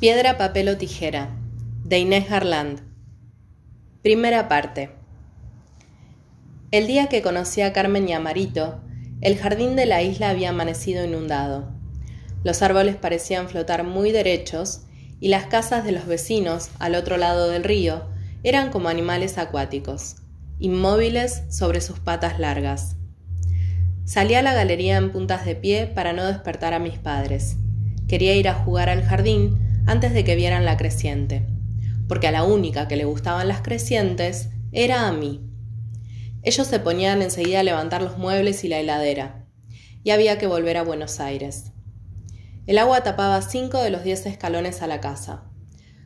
Piedra, papel o tijera, de Inés Garland. Primera parte. El día que conocí a Carmen y a Marito, el jardín de la isla había amanecido inundado. Los árboles parecían flotar muy derechos y las casas de los vecinos, al otro lado del río, eran como animales acuáticos, inmóviles sobre sus patas largas. Salí a la galería en puntas de pie para no despertar a mis padres. Quería ir a jugar al jardín antes de que vieran la creciente, porque a la única que le gustaban las crecientes era a mí. Ellos se ponían enseguida a levantar los muebles y la heladera, y había que volver a Buenos Aires. El agua tapaba cinco de los diez escalones a la casa.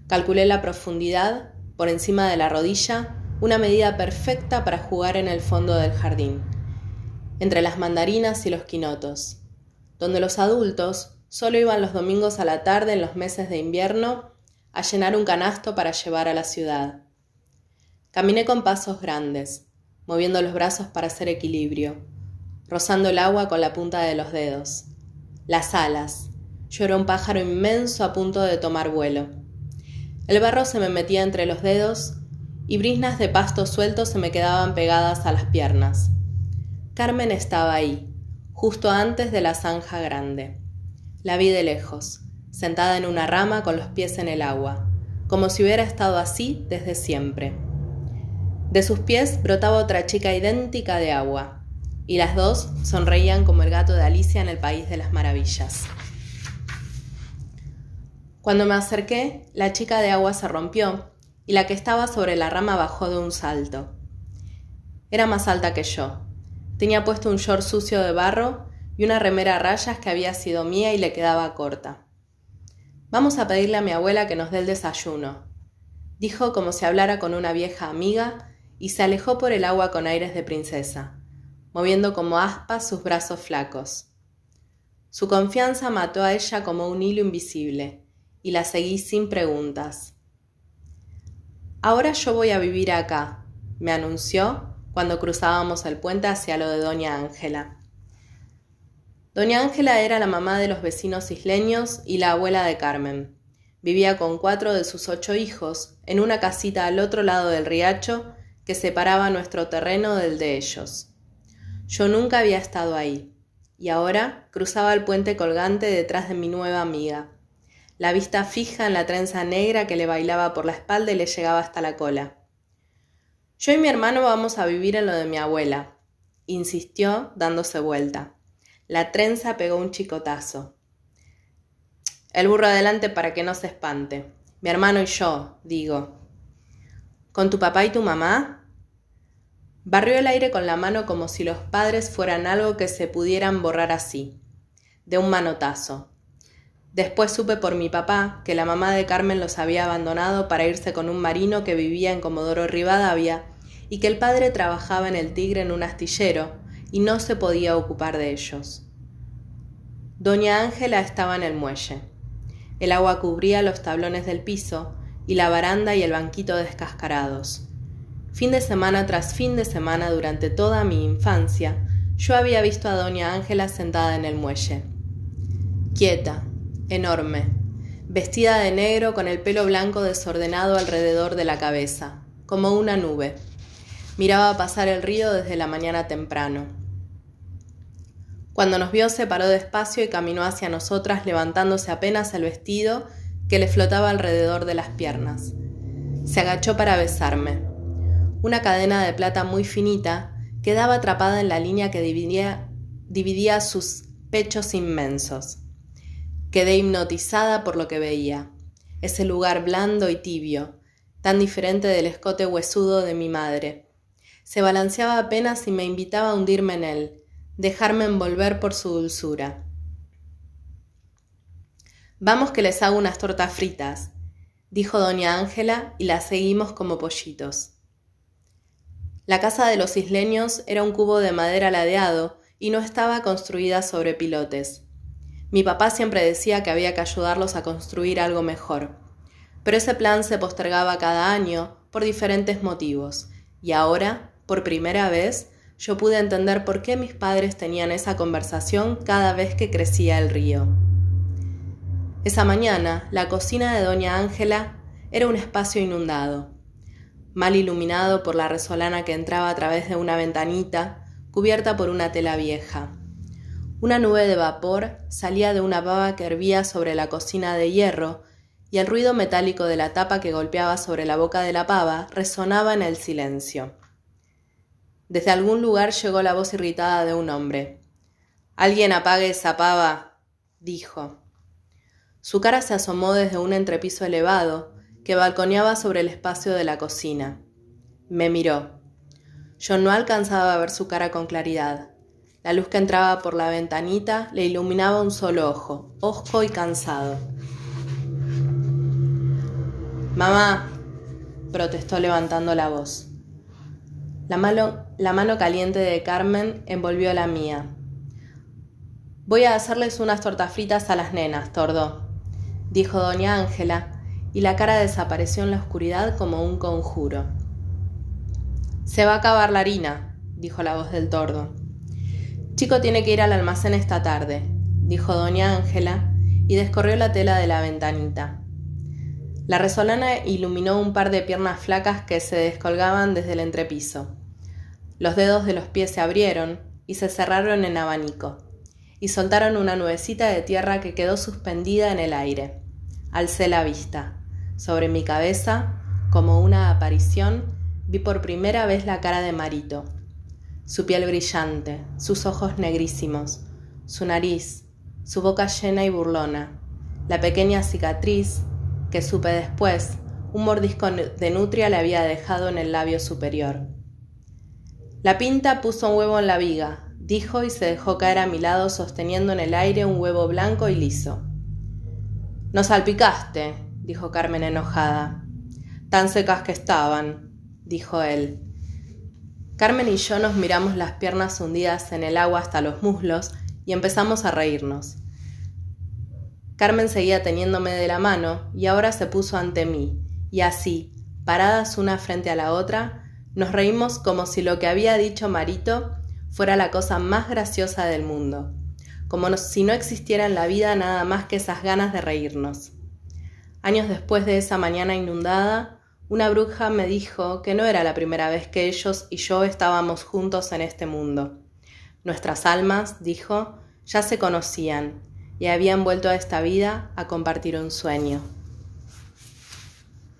Calculé la profundidad, por encima de la rodilla, una medida perfecta para jugar en el fondo del jardín, entre las mandarinas y los quinotos, donde los adultos Solo iban los domingos a la tarde en los meses de invierno a llenar un canasto para llevar a la ciudad. Caminé con pasos grandes, moviendo los brazos para hacer equilibrio, rozando el agua con la punta de los dedos. Las alas. Yo era un pájaro inmenso a punto de tomar vuelo. El barro se me metía entre los dedos y brisnas de pasto suelto se me quedaban pegadas a las piernas. Carmen estaba ahí, justo antes de la zanja grande. La vi de lejos, sentada en una rama con los pies en el agua, como si hubiera estado así desde siempre. De sus pies brotaba otra chica idéntica de agua, y las dos sonreían como el gato de Alicia en el País de las Maravillas. Cuando me acerqué, la chica de agua se rompió y la que estaba sobre la rama bajó de un salto. Era más alta que yo. Tenía puesto un short sucio de barro y una remera a rayas que había sido mía y le quedaba corta. Vamos a pedirle a mi abuela que nos dé el desayuno, dijo como si hablara con una vieja amiga y se alejó por el agua con aires de princesa, moviendo como aspas sus brazos flacos. Su confianza mató a ella como un hilo invisible, y la seguí sin preguntas. Ahora yo voy a vivir acá, me anunció cuando cruzábamos el puente hacia lo de doña Ángela. Doña Ángela era la mamá de los vecinos isleños y la abuela de Carmen. Vivía con cuatro de sus ocho hijos en una casita al otro lado del riacho que separaba nuestro terreno del de ellos. Yo nunca había estado ahí, y ahora cruzaba el puente colgante detrás de mi nueva amiga, la vista fija en la trenza negra que le bailaba por la espalda y le llegaba hasta la cola. Yo y mi hermano vamos a vivir en lo de mi abuela, insistió dándose vuelta. La trenza pegó un chicotazo. El burro adelante para que no se espante. Mi hermano y yo, digo. ¿Con tu papá y tu mamá? Barrió el aire con la mano como si los padres fueran algo que se pudieran borrar así, de un manotazo. Después supe por mi papá que la mamá de Carmen los había abandonado para irse con un marino que vivía en Comodoro Rivadavia y que el padre trabajaba en el Tigre en un astillero y no se podía ocupar de ellos. Doña Ángela estaba en el muelle. El agua cubría los tablones del piso y la baranda y el banquito descascarados. Fin de semana tras fin de semana durante toda mi infancia, yo había visto a doña Ángela sentada en el muelle. Quieta, enorme, vestida de negro con el pelo blanco desordenado alrededor de la cabeza, como una nube. Miraba pasar el río desde la mañana temprano. Cuando nos vio se paró despacio y caminó hacia nosotras levantándose apenas el vestido que le flotaba alrededor de las piernas. Se agachó para besarme. Una cadena de plata muy finita quedaba atrapada en la línea que dividía, dividía sus pechos inmensos. Quedé hipnotizada por lo que veía. Ese lugar blando y tibio, tan diferente del escote huesudo de mi madre. Se balanceaba apenas y me invitaba a hundirme en él, dejarme envolver por su dulzura. Vamos que les hago unas tortas fritas, dijo doña Ángela y las seguimos como pollitos. La casa de los isleños era un cubo de madera ladeado y no estaba construida sobre pilotes. Mi papá siempre decía que había que ayudarlos a construir algo mejor, pero ese plan se postergaba cada año por diferentes motivos, y ahora, por primera vez, yo pude entender por qué mis padres tenían esa conversación cada vez que crecía el río. Esa mañana, la cocina de doña Ángela era un espacio inundado, mal iluminado por la resolana que entraba a través de una ventanita cubierta por una tela vieja. Una nube de vapor salía de una baba que hervía sobre la cocina de hierro y el ruido metálico de la tapa que golpeaba sobre la boca de la pava resonaba en el silencio. Desde algún lugar llegó la voz irritada de un hombre. Alguien apague esa pava, dijo. Su cara se asomó desde un entrepiso elevado que balconeaba sobre el espacio de la cocina. Me miró. Yo no alcanzaba a ver su cara con claridad. La luz que entraba por la ventanita le iluminaba un solo ojo, hosco y cansado. Mamá, protestó levantando la voz. La mano, caliente de Carmen envolvió la mía. Voy a hacerles unas tortas fritas a las nenas, tordo, dijo doña Ángela, y la cara desapareció en la oscuridad como un conjuro. Se va a acabar la harina, dijo la voz del tordo. Chico tiene que ir al almacén esta tarde, dijo doña Ángela, y descorrió la tela de la ventanita. La resolana iluminó un par de piernas flacas que se descolgaban desde el entrepiso. Los dedos de los pies se abrieron y se cerraron en abanico, y soltaron una nubecita de tierra que quedó suspendida en el aire. Alcé la vista. Sobre mi cabeza, como una aparición, vi por primera vez la cara de Marito. Su piel brillante, sus ojos negrísimos, su nariz, su boca llena y burlona, la pequeña cicatriz que supe después, un mordisco de nutria le había dejado en el labio superior. La pinta puso un huevo en la viga, dijo y se dejó caer a mi lado sosteniendo en el aire un huevo blanco y liso. No salpicaste, dijo Carmen enojada. Tan secas que estaban, dijo él. Carmen y yo nos miramos las piernas hundidas en el agua hasta los muslos y empezamos a reírnos. Carmen seguía teniéndome de la mano y ahora se puso ante mí, y así, paradas una frente a la otra, nos reímos como si lo que había dicho Marito fuera la cosa más graciosa del mundo, como si no existiera en la vida nada más que esas ganas de reírnos. Años después de esa mañana inundada, una bruja me dijo que no era la primera vez que ellos y yo estábamos juntos en este mundo. Nuestras almas, dijo, ya se conocían y habían vuelto a esta vida a compartir un sueño.